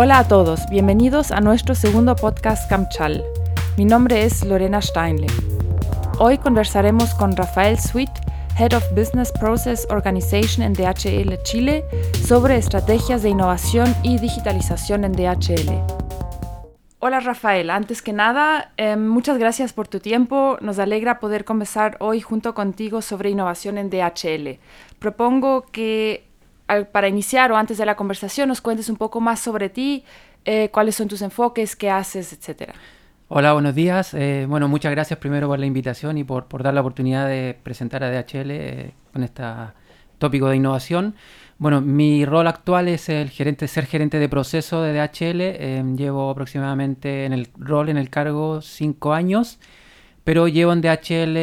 Hola a todos, bienvenidos a nuestro segundo podcast Camchal. Mi nombre es Lorena Steinle. Hoy conversaremos con Rafael Sweet, Head of Business Process Organization en DHL Chile, sobre estrategias de innovación y digitalización en DHL. Hola Rafael, antes que nada, eh, muchas gracias por tu tiempo. Nos alegra poder conversar hoy junto contigo sobre innovación en DHL. Propongo que para iniciar o antes de la conversación nos cuentes un poco más sobre ti, eh, cuáles son tus enfoques, qué haces, etcétera. Hola, buenos días. Eh, bueno, muchas gracias primero por la invitación y por, dar la oportunidad de presentar a DHL eh, con este tópico de innovación. Bueno, mi rol actual es el gerente, ser gerente de proceso de DHL. llevo aproximadamente en el rol, en el cargo, cinco años, pero llevo en DHL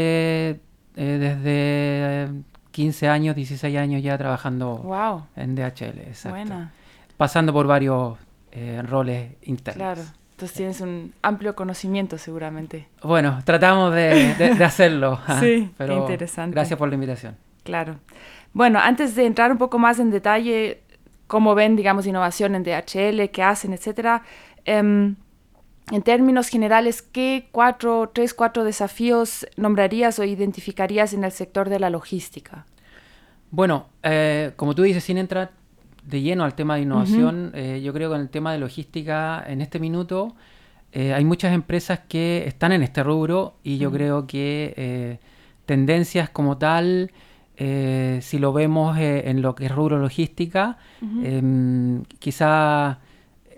desde 15 años, 16 años ya trabajando en DHL. Exacto. Pasando por varios eh, roles internos. Claro. Entonces tienes un amplio conocimiento seguramente. Bueno, tratamos de, hacerlo. sí, pero interesante. Gracias por la invitación. Claro. Bueno, antes de entrar un poco más en detalle, cómo ven, digamos, innovación en DHL, qué hacen, etcétera, em, en términos generales, ¿qué cuatro, tres, cuatro desafíos nombrarías o identificarías en el sector de la logística? Bueno, eh, como tú dices, sin entrar de lleno al tema de innovación, eh, yo creo que en el tema de logística, en este minuto, eh, hay muchas empresas que están en este rubro y yo creo que tendencias como tal, si lo vemos en lo que es rubro logística, em, quizá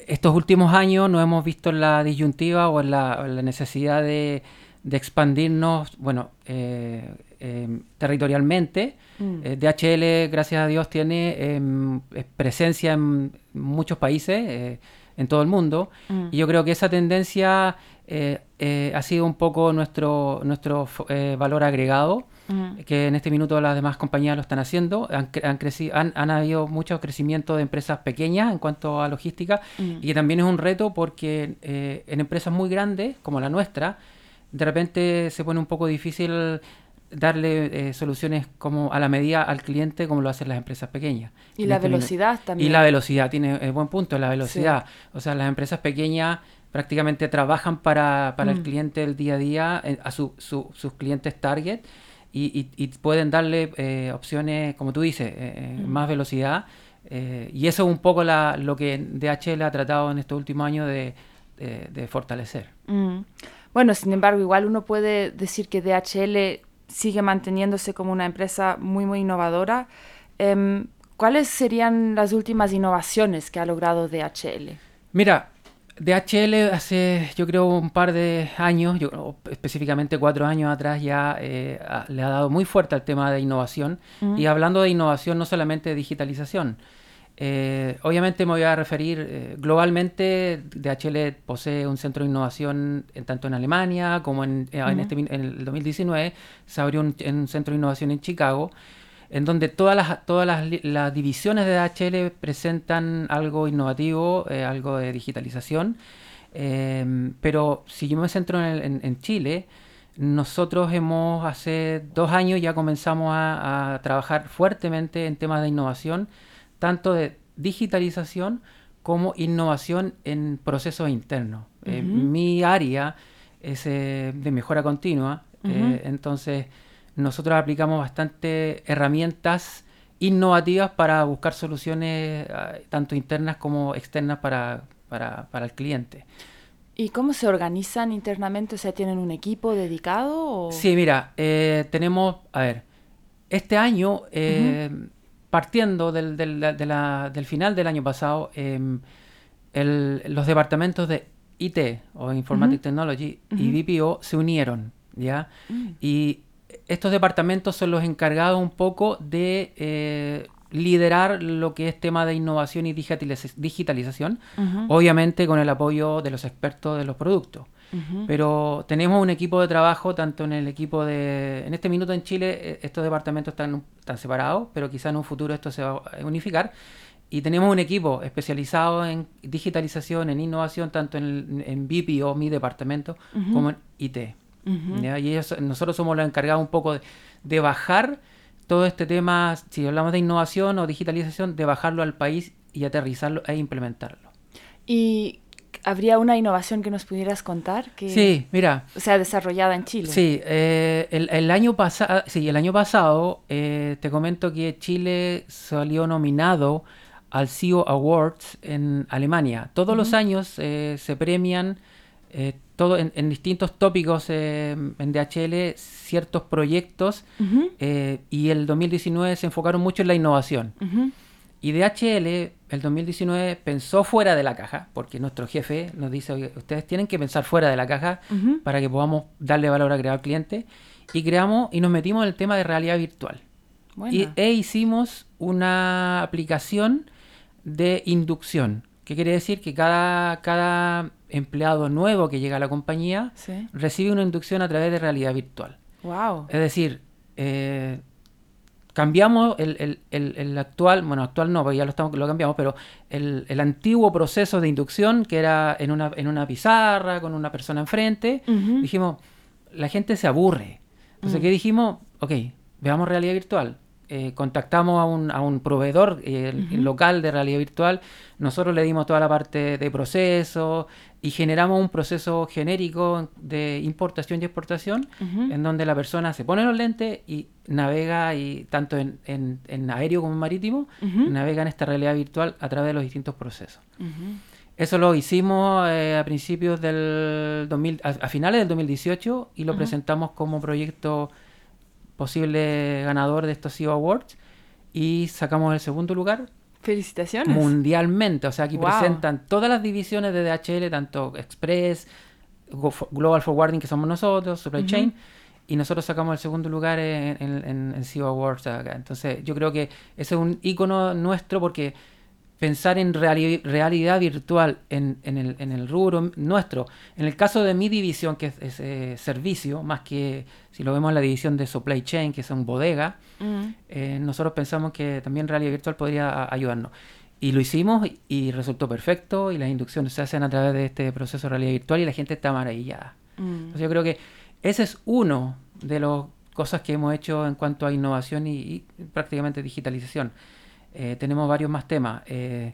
estos últimos años no hemos visto la disyuntiva o la, necesidad de, expandirnos, bueno, eh, em, territorialmente. Mm. Eh, DHL, gracias a Dios, tiene em, presencia en muchos países, eh, en todo el mundo, mm. y yo creo que esa tendencia ha sido un poco nuestro, nuestro valor agregado que en este minuto las demás compañías lo están haciendo. Han, han, crecido, han, han, habido mucho crecimiento de empresas pequeñas en cuanto a logística y que también es un reto porque eh, en empresas muy grandes como la nuestra, de repente se pone un poco difícil darle eh, soluciones como a la medida al cliente como lo hacen las empresas pequeñas. Y la este velocidad también. Y la velocidad, tiene eh, buen punto, la velocidad. O sea, las empresas pequeñas prácticamente trabajan para, para el mm. cliente el día a día, a su, sus clientes target y, pueden darle eh, opciones, como tú dices, eh, eh, más velocidad. y eso es un poco lo que DHL ha tratado en estos últimos años de, fortalecer. Bueno, sin embargo, igual uno puede decir que DHL sigue manteniéndose como una empresa muy, muy innovadora. Em, ¿Cuáles serían las últimas innovaciones que ha logrado DHL? Mira, DHL hace, yo creo, un par de años, yo, específicamente cuatro años atrás, ya eh, le ha dado muy fuerte al tema de innovación. Y hablando de innovación, no solamente de digitalización. Eh, obviamente me voy a referir eh, globalmente, DHL posee un centro de innovación tanto en Alemania como en, en, este, en el 2019 se abrió un, un centro de innovación en Chicago en donde todas las, todas las, divisiones de DHL presentan algo innovativo, eh, algo de digitalización. Em, pero si yo me centro en, Chile, nosotros hemos hace dos años ya comenzamos a, trabajar fuertemente en temas de innovación, tanto de digitalización como innovación en procesos internos. Eh, mi área es eh, de mejora continua, entonces nosotros aplicamos bastante herramientas innovativas para buscar soluciones ah, tanto internas como externas para, el cliente. ¿Y cómo se organizan internamente? O sea, ¿tienen un equipo dedicado? Sí, mira, eh, tenemos, a ver, este año, eh, partiendo del, del, final del año pasado, em, los departamentos de IT o Informatic Technology y BPO se unieron, ¿ya? Mm. Y estos departamentos son los encargados un poco de eh, liderar lo que es tema de innovación y digitalización, obviamente con el apoyo de los expertos de los productos. Pero tenemos un equipo de trabajo, tanto en el equipo de... En este minuto en Chile eh, estos departamentos están, están separados, pero quizá en un futuro esto se va a unificar. Y tenemos un equipo especializado en digitalización, en innovación, tanto en, en BIP o mi departamento, como en IT. Y nosotros somos los encargados un poco de, bajar todo este tema, si hablamos de innovación o digitalización, de bajarlo al país y aterrizarlo e implementarlo. ¿Y habría una innovación que nos pudieras contar? Que, sí, mira. O sea, desarrollada en Chile. Sí, eh, el, año pasado, sí, el año pasado eh, te comento que Chile salió nominado al CEO Awards en Alemania. Todos los años eh, se premian todo en, distintos tópicos en DHL ciertos proyectos y el 2019 se enfocaron mucho en la innovación. Y DHL, el 2019, pensó fuera de la caja, porque nuestro jefe nos dice, ustedes tienen que pensar fuera de la caja para que podamos darle valor agregado al cliente. Y creamos y nos metimos en el tema de realidad virtual. Y, e hicimos una aplicación de inducción, que quiere decir que cada, cada empleado nuevo que llega a la compañía recibe una inducción a través de realidad virtual. Wow. Es decir, eh, cambiamos el, el, el, actual, bueno, actual no, porque ya lo, estamos, lo cambiamos, pero el, antiguo proceso de inducción, que era en una, en una pizarra, con una persona enfrente, dijimos, la gente se aburre. Entonces, ¿qué dijimos? Ok, veamos realidad virtual. Eh, contactamos a un, a un proveedor eh, local de realidad virtual, nosotros le dimos toda la parte de proceso y generamos un proceso genérico de importación y exportación en donde la persona se pone los lentes y navega y tanto en, en, aéreo como en marítimo, navega en esta realidad virtual a través de los distintos procesos. Eso lo hicimos eh, a principios del 2000, a, finales del 2018 y lo presentamos como proyecto posible ganador de estos CEO Awards y sacamos el segundo lugar. Felicitaciones. Mundialmente, o sea, aquí presentan todas las divisiones de DHL, tanto Express, Global Forwarding, que somos nosotros, Supply Chain, y nosotros sacamos el segundo lugar en, en, en CEO Awards acá. Entonces, yo creo que ese es un icono nuestro porque pensar en realidad virtual en, el, en, el, rubro nuestro. En el caso de mi división, que es, eh, servicio, más que si lo vemos en la división de supply chain, que son bodega, mm. eh, nosotros pensamos que también realidad virtual podría ayudarnos. Y lo hicimos y, resultó perfecto y las inducciones se hacen a través de este proceso de realidad virtual y la gente está maravillada. Mm. yo creo que ese es uno de las cosas que hemos hecho en cuanto a innovación y prácticamente digitalización. Eh, tenemos varios más temas. Eh,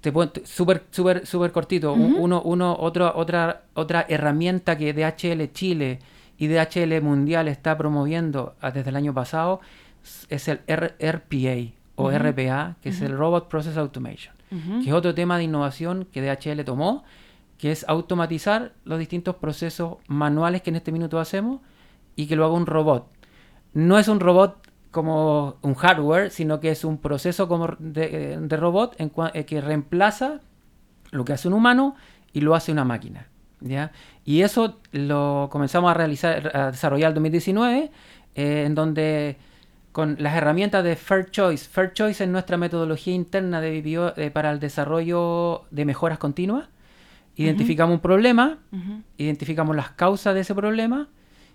te súper, súper, súper cortito. uno, uno, otra, otra, otra herramienta que DHL Chile y DHL Mundial está promoviendo ah, desde el año pasado es el RPA o RPA, que es el Robot Process Automation, que es otro tema de innovación que DHL tomó, que es automatizar los distintos procesos manuales que en este minuto hacemos y que lo haga un robot. No es un robot como un hardware, sino que es un proceso como de, eh, robot en eh, que reemplaza lo que hace un humano y lo hace una máquina. ¿ya? Y eso lo comenzamos a realizar, a desarrollar en 2019, eh, en donde con las herramientas de Fair Choice. Fair Choice es nuestra metodología interna de para el desarrollo de mejoras continuas. Identificamos un problema, identificamos las causas de ese problema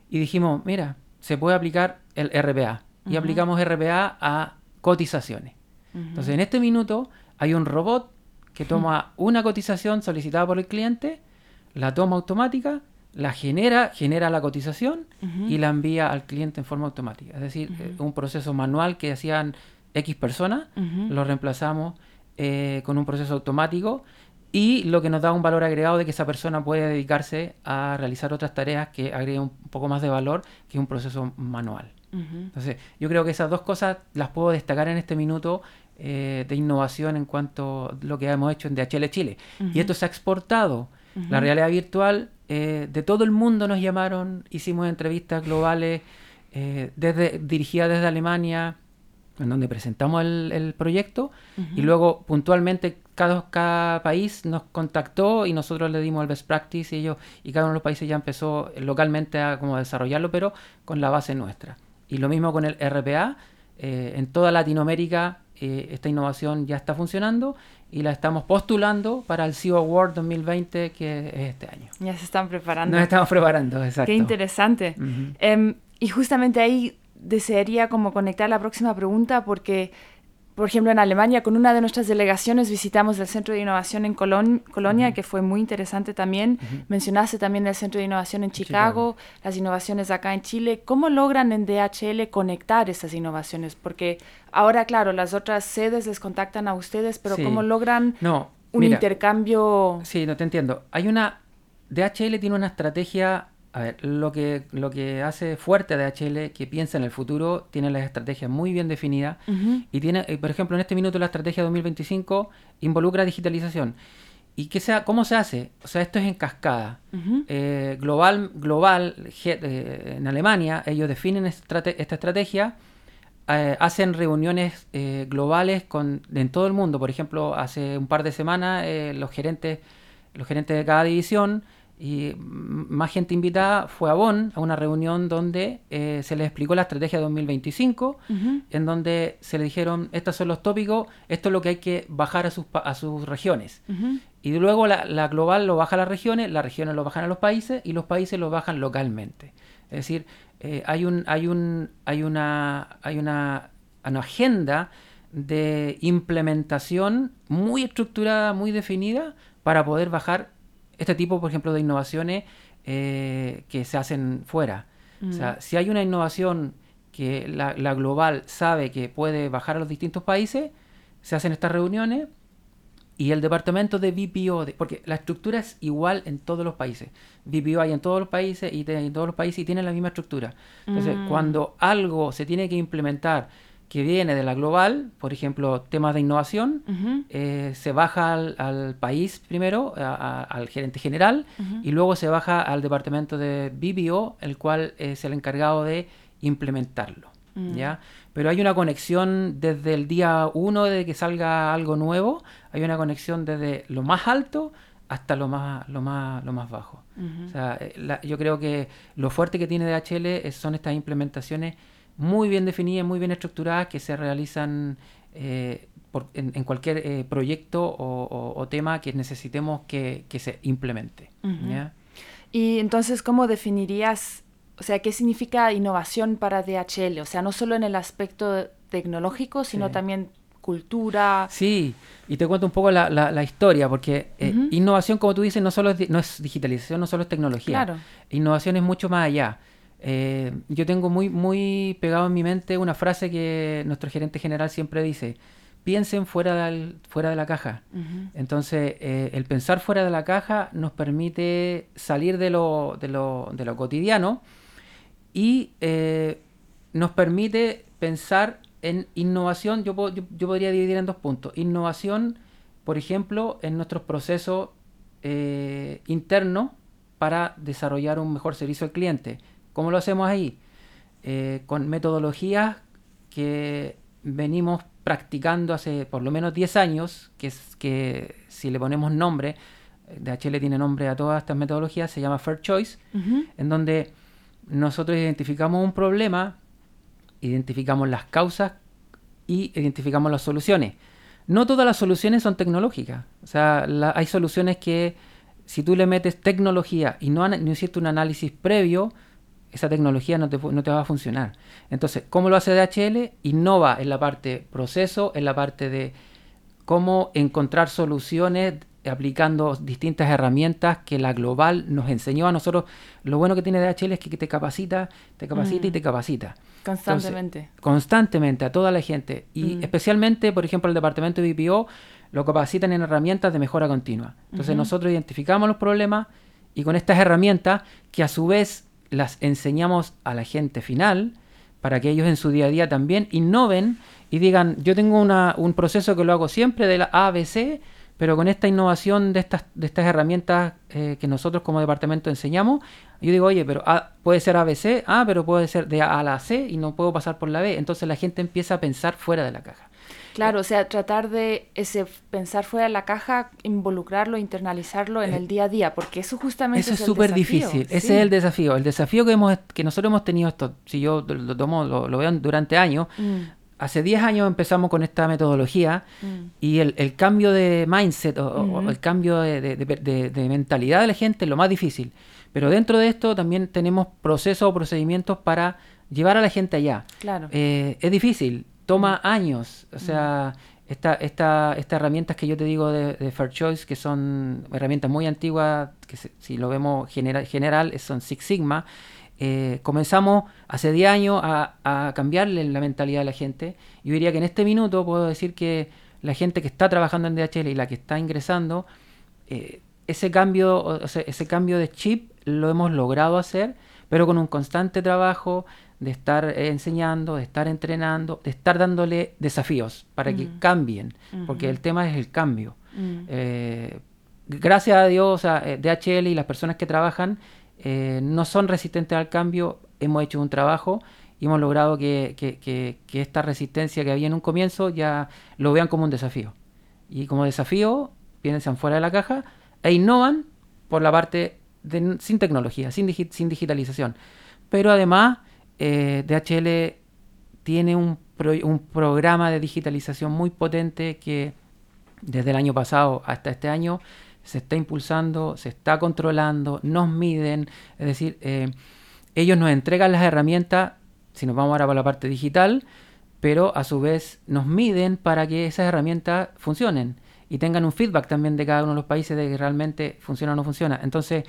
y dijimos, mira, se puede aplicar el RPA y aplicamos RPA a cotizaciones. Entonces, en este minuto hay un robot que toma una cotización solicitada por el cliente, la toma automática, la genera, genera la cotización y la envía al cliente en forma automática. Es decir, eh, un proceso manual que hacían X personas, lo reemplazamos eh, con un proceso automático y lo que nos da un valor agregado de que esa persona puede dedicarse a realizar otras tareas que agreguen un poco más de valor que un proceso manual. Entonces, yo creo que esas dos cosas las puedo destacar en este minuto eh, de innovación en cuanto a lo que hemos hecho en DHL Chile. Y esto se ha exportado. La realidad virtual, eh, de todo el mundo nos llamaron, hicimos entrevistas globales eh, desde, dirigidas desde Alemania, en donde presentamos el, proyecto y luego puntualmente cada, cada, país nos contactó y nosotros le dimos el best practice y ellos y cada uno de los países ya empezó localmente a como desarrollarlo pero con la base nuestra. Y lo mismo con el RPA. Eh, en toda Latinoamérica eh, esta innovación ya está funcionando y la estamos postulando para el CEO Award 2020 que es este año. Ya se están preparando. Nos estamos preparando, exacto. Qué interesante. Em, y justamente ahí desearía como conectar la próxima pregunta porque por ejemplo, en Alemania, con una de nuestras delegaciones visitamos el Centro de Innovación en Colonia, que fue muy interesante también. Mencionaste también el Centro de Innovación en Chicago, las innovaciones acá en Chile. ¿Cómo logran en DHL conectar esas innovaciones? Porque ahora, claro, las otras sedes les contactan a ustedes, pero ¿cómo logran no, un intercambio... Sí, no te entiendo. Hay una... DHL tiene una estrategia a ver, lo que, lo que hace fuerte a DHL, que piensa en el futuro, tiene las estrategias muy bien definidas y tiene, eh, por ejemplo, en este minuto la estrategia 2025 involucra digitalización. ¿Y qué sea, cómo se hace? O sea, esto es en cascada. Eh, global, global eh, en Alemania, ellos definen esta estrategia, hacen reuniones globales con, en todo el mundo. Por ejemplo, hace un par de semanas los gerentes los gerentes de cada división y más gente invitada fue a Bonn, a una reunión donde eh, se les explicó la estrategia 2025, en donde se le dijeron, estos son los tópicos, esto es lo que hay que bajar a sus, a sus regiones. Y luego la, global lo baja a las regiones, las regiones lo bajan a los países y los países lo bajan localmente. Es decir, eh, hay, un, hay, un, hay, una, hay una, una agenda de implementación muy estructurada, muy definida, para poder bajar este tipo, por ejemplo, de innovaciones eh, que se hacen fuera. O sea, mm. si hay una innovación que la, global sabe que puede bajar a los distintos países, se hacen estas reuniones y el departamento de BPO, porque la estructura es igual en todos los países. BPO hay en todos los países y en todos los países y tienen la misma estructura. Entonces, mm. cuando algo se tiene que implementar que viene de la global, por ejemplo, temas de innovación, eh, se baja al, país primero, al gerente general, y luego se baja al departamento de BBO, el cual es el encargado de implementarlo. Mm. ¿ya? Pero hay una conexión desde el día uno de que salga algo nuevo, hay una conexión desde lo más alto hasta lo más, lo más, lo más bajo. o sea, eh, yo creo que lo fuerte que tiene DHL son estas implementaciones muy bien definidas, muy bien estructuradas, que se realizan eh, en, cualquier eh, proyecto o, tema que necesitemos que, se implemente. Y entonces, ¿cómo definirías, o sea, qué significa innovación para DHL? O sea, no solo en el aspecto tecnológico, sino también cultura. Sí, y te cuento un poco la, historia, porque eh, innovación, como tú dices, no solo es, no es digitalización, no solo es tecnología. Claro. Innovación es mucho más allá. Eh, yo tengo muy, muy pegado en mi mente una frase que nuestro gerente general siempre dice, piensen fuera, de la caja. Entonces, eh, el pensar fuera de la caja nos permite salir de lo, de lo, de lo cotidiano y eh, nos permite pensar en innovación. Yo, yo, yo, podría dividir en dos puntos. Innovación, por ejemplo, en nuestros procesos internos para desarrollar un mejor servicio al cliente ¿Cómo lo hacemos ahí? Eh, con metodologías que venimos practicando hace por lo menos 10 años, que es que si le ponemos nombre, DHL tiene nombre a todas estas metodologías, se llama Fair Choice, en donde nosotros identificamos un problema, identificamos las causas y identificamos las soluciones. No todas las soluciones son tecnológicas, o sea, hay soluciones que si tú le metes tecnología y no, no hiciste un análisis previo, esa tecnología no te, no te va a funcionar. Entonces, ¿cómo lo hace DHL? Innova en la parte proceso, en la parte de cómo encontrar soluciones aplicando distintas herramientas que la global nos enseñó a nosotros. Lo bueno que tiene DHL es que te capacita, te capacita y te mm. capacita. Constantemente. constantemente a toda la gente. Y mm. especialmente, por ejemplo, el departamento de BPO lo capacitan en herramientas de mejora continua. Entonces nosotros identificamos los problemas y con estas herramientas, que a su vez las enseñamos a la gente final para que ellos en su día a día también innoven y digan, yo tengo una, un proceso que lo hago siempre de la ABC, pero con esta innovación de estas, de estas herramientas eh, que nosotros como departamento enseñamos, yo digo, oye, pero puede ser ABC, ah, pero puede ser de A a la C y no puedo pasar por la B. Entonces la gente empieza a pensar fuera de la caja. Claro, o sea, tratar de ese pensar fuera de la caja, involucrarlo, internalizarlo en eh, el día a día, porque eso justamente eso es súper difícil. Ese es el desafío. El desafío que hemos que nosotros hemos tenido esto, si yo lo tomo, lo, veo durante años. Mm. Hace 10 años empezamos con esta metodología mm. y el, cambio de mindset o, el cambio de, mentalidad de la gente es lo más difícil. Pero dentro de esto también tenemos procesos o procedimientos para llevar a la gente allá. Claro. Eh, es difícil toma años. O sea, esta, esta, estas herramientas que yo te digo de, Fair Choice, que son herramientas muy antiguas, que si lo vemos general, general son Six Sigma, eh, comenzamos hace 10 años a, a, cambiarle la mentalidad de la gente. Yo diría que en este minuto puedo decir que la gente que está trabajando en DHL y la que está ingresando, eh, ese cambio, o sea, ese cambio de chip lo hemos logrado hacer, pero con un constante trabajo de estar enseñando, de estar entrenando, de estar dándole desafíos para que Mm. cambien, porque el tema es el cambio. Mm. Eh, gracias a Dios, sea, eh, DHL y las personas que trabajan eh, no son resistentes al cambio. Hemos hecho un trabajo y hemos logrado que, que- que- que esta resistencia que había en un comienzo ya lo vean como un desafío. Y como desafío, piensan fuera de la caja e innovan por la parte de sin tecnología, sin, digi- sin digitalización. Pero además, eh, DHL tiene un, pro- un programa de digitalización muy potente que desde el año pasado hasta este año se está impulsando, se está controlando, nos miden, es decir, eh, ellos nos entregan las herramientas, si nos vamos ahora para la parte digital, pero a su vez nos miden para que esas herramientas funcionen y tengan un feedback también de cada uno de los países de que realmente funciona o no funciona. Entonces,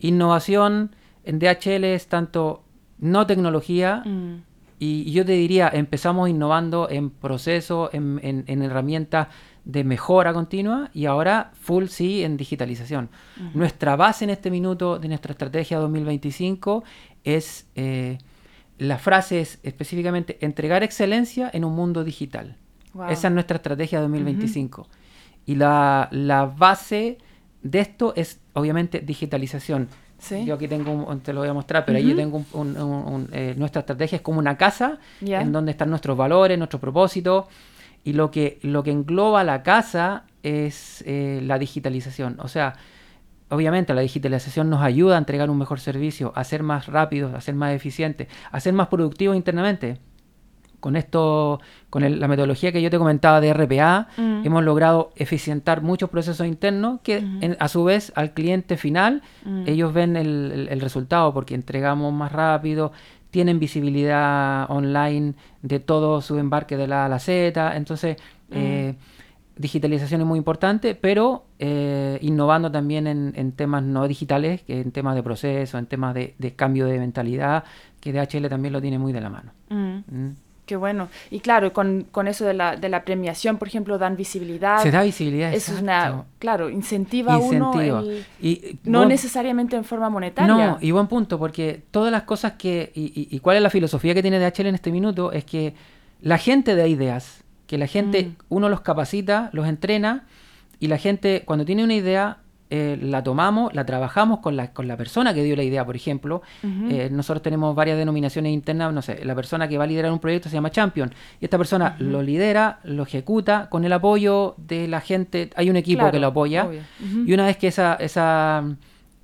innovación en DHL es tanto no tecnología, Mm. y, yo te diría, empezamos innovando en procesos, en, en- en herramientas de mejora continua y ahora full sí en digitalización. Nuestra base en este minuto de nuestra estrategia 2025 es, eh, la frase es específicamente entregar excelencia en un mundo digital. Wow. Esa es nuestra estrategia 2025. Y la, la base de esto es obviamente digitalización. Sí. Yo aquí tengo, un, te lo voy a mostrar, pero ahí yo tengo un, un- un- un, eh, nuestra estrategia es como una casa en donde están nuestros valores, nuestros propósitos y lo que, lo que engloba la casa es eh, la digitalización. O sea, obviamente la digitalización nos ayuda a entregar un mejor servicio, a ser más rápidos, a ser más eficientes, a ser más productivos internamente. Con esto, con el- la metodología que yo te comentaba de RPA, Mm. hemos logrado eficientar muchos procesos internos que en- a su vez al cliente final Mm. ellos ven el, el- el resultado porque entregamos más rápido, tienen visibilidad online de todo su embarque de la A a la Z, entonces Mm. eh, digitalización es muy importante, pero eh, innovando también en, en temas no digitales, que en temas de proceso, en temas de, de cambio de mentalidad, que DHL también lo tiene muy de la mano. Qué bueno. Y claro, con, con eso de la, de la premiación, por ejemplo, dan visibilidad. Se da visibilidad. Eso es una, claro, incentiva a uno Incentiva. el- Y, no buen- necesariamente en forma monetaria. No, y buen punto, porque todas las cosas que. Y, y- y cuál es la filosofía que tiene DHL en este minuto? Es que la gente da ideas, que la gente, Mm. uno los capacita, los entrena, y la gente, cuando tiene una idea, eh, la tomamos, la trabajamos con la, con la persona que dio la idea, por ejemplo. Eh, nosotros tenemos varias denominaciones internas, no sé, la persona que va a liderar un proyecto se llama Champion, y esta persona lo lidera, lo ejecuta con el apoyo de la gente, hay un equipo Claro, que lo apoya, y una vez que esa, esa,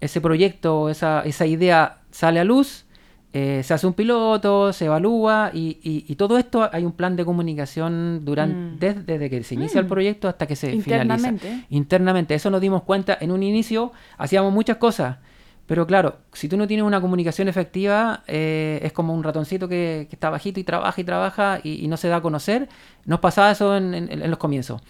ese proyecto, esa, esa idea sale a luz, eh, se hace un piloto, se evalúa y, y- y todo esto hay un plan de comunicación durante, Mm. desde, desde que se inicia el Mm. proyecto hasta que se Internamente. finaliza. Internamente. Eso nos dimos cuenta. En un inicio hacíamos muchas cosas, pero claro, si tú no tienes una comunicación efectiva, eh, es como un ratoncito que, que está bajito y trabaja y trabaja y, y no se da a conocer. Nos pasaba eso en- en- en los comienzos.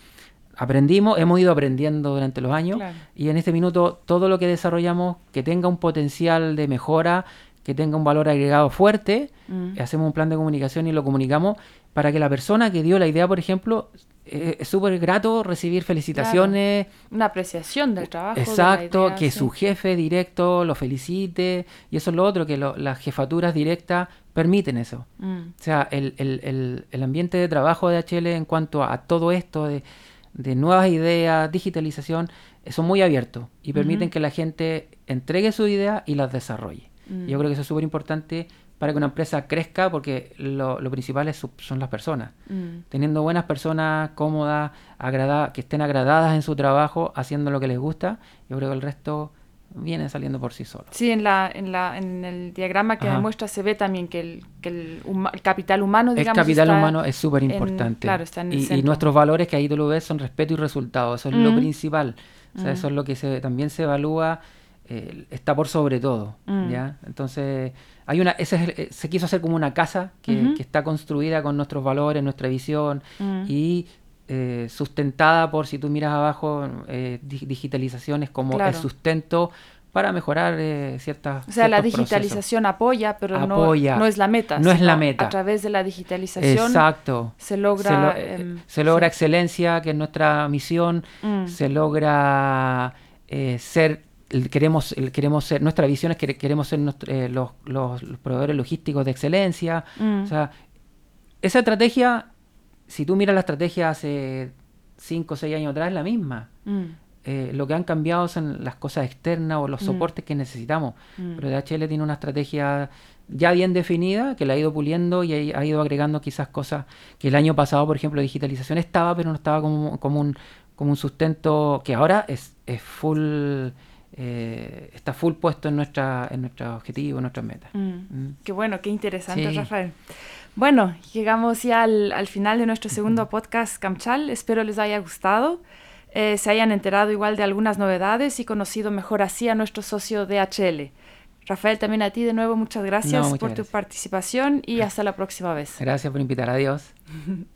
Aprendimos, hemos ido aprendiendo durante los años Claro. y en este minuto todo lo que desarrollamos que tenga un potencial de mejora, que tenga un valor agregado fuerte, Mm. hacemos un plan de comunicación y lo comunicamos para que la persona que dio la idea, por ejemplo, eh, es súper grato recibir felicitaciones, Una apreciación del trabajo. de exacto, idea, que sí. su jefe directo lo felicite y eso es lo otro, que lo- las jefaturas directas permiten eso. Mm. O sea, el, el- el- el ambiente de trabajo de HL en cuanto a, todo esto de, de nuevas ideas, digitalización, eh, son muy abiertos y permiten que la gente entregue su idea y las desarrolle. Mm. Yo creo que eso es súper importante para que una empresa crezca porque lo, lo principal es su- son las personas. Mm. Teniendo buenas personas cómodas, agrada- que estén agradadas en su trabajo, haciendo lo que les gusta, yo creo que el resto viene saliendo por sí solo. Sí, en, la, en, la, en el diagrama que Ajá. me muestra se ve también que el, que el, huma- el capital humano, El digamos, capital está humano es súper importante. claro, está en el y, nuestros valores que ahí tú lo ves son respeto y resultado. Eso es lo Mm. principal. O sea, Mm. eso es lo que se, también se evalúa, eh, está por sobre todo. Mm. ¿ya? Entonces, hay una, ese es eh, se quiso hacer como una casa que, está construida con nuestros valores, nuestra visión Mm. y eh, sustentada por, si tú miras abajo, eh, di- digitalizaciones como Claro. el sustento para mejorar ciertas. O sea, la digitalización apoya, pero no, no, es la meta. No es la meta. A través de la digitalización Exacto. se logra. Se, logra excelencia, que es nuestra misión. Mm. Se logra ser. Queremos, queremos ser, nuestra visión es que queremos ser eh, los, los, proveedores logísticos de excelencia. Mm. O sea, esa estrategia, si tú miras la estrategia hace 5 o 6 años atrás, es la misma. Mm. Eh, lo que han cambiado son las cosas externas o los mm. soportes que necesitamos. Pero DHL tiene una estrategia ya bien definida que la ha ido puliendo y ha, ido agregando quizás cosas que el año pasado, por ejemplo, digitalización estaba, pero no estaba como, como, un, como un sustento que ahora es, es full. Eh, está full puesto en nuestra en nuestros objetivos, en nuestras metas. Mm. Qué bueno, qué interesante, Rafael. Bueno, llegamos ya al, al, final de nuestro segundo podcast Camchal. Espero les haya gustado. Eh, se hayan enterado igual de algunas novedades y conocido mejor así a nuestro socio DHL. Rafael, también a ti de nuevo muchas gracias por tu participación y hasta la próxima vez. Gracias por invitar. Adiós.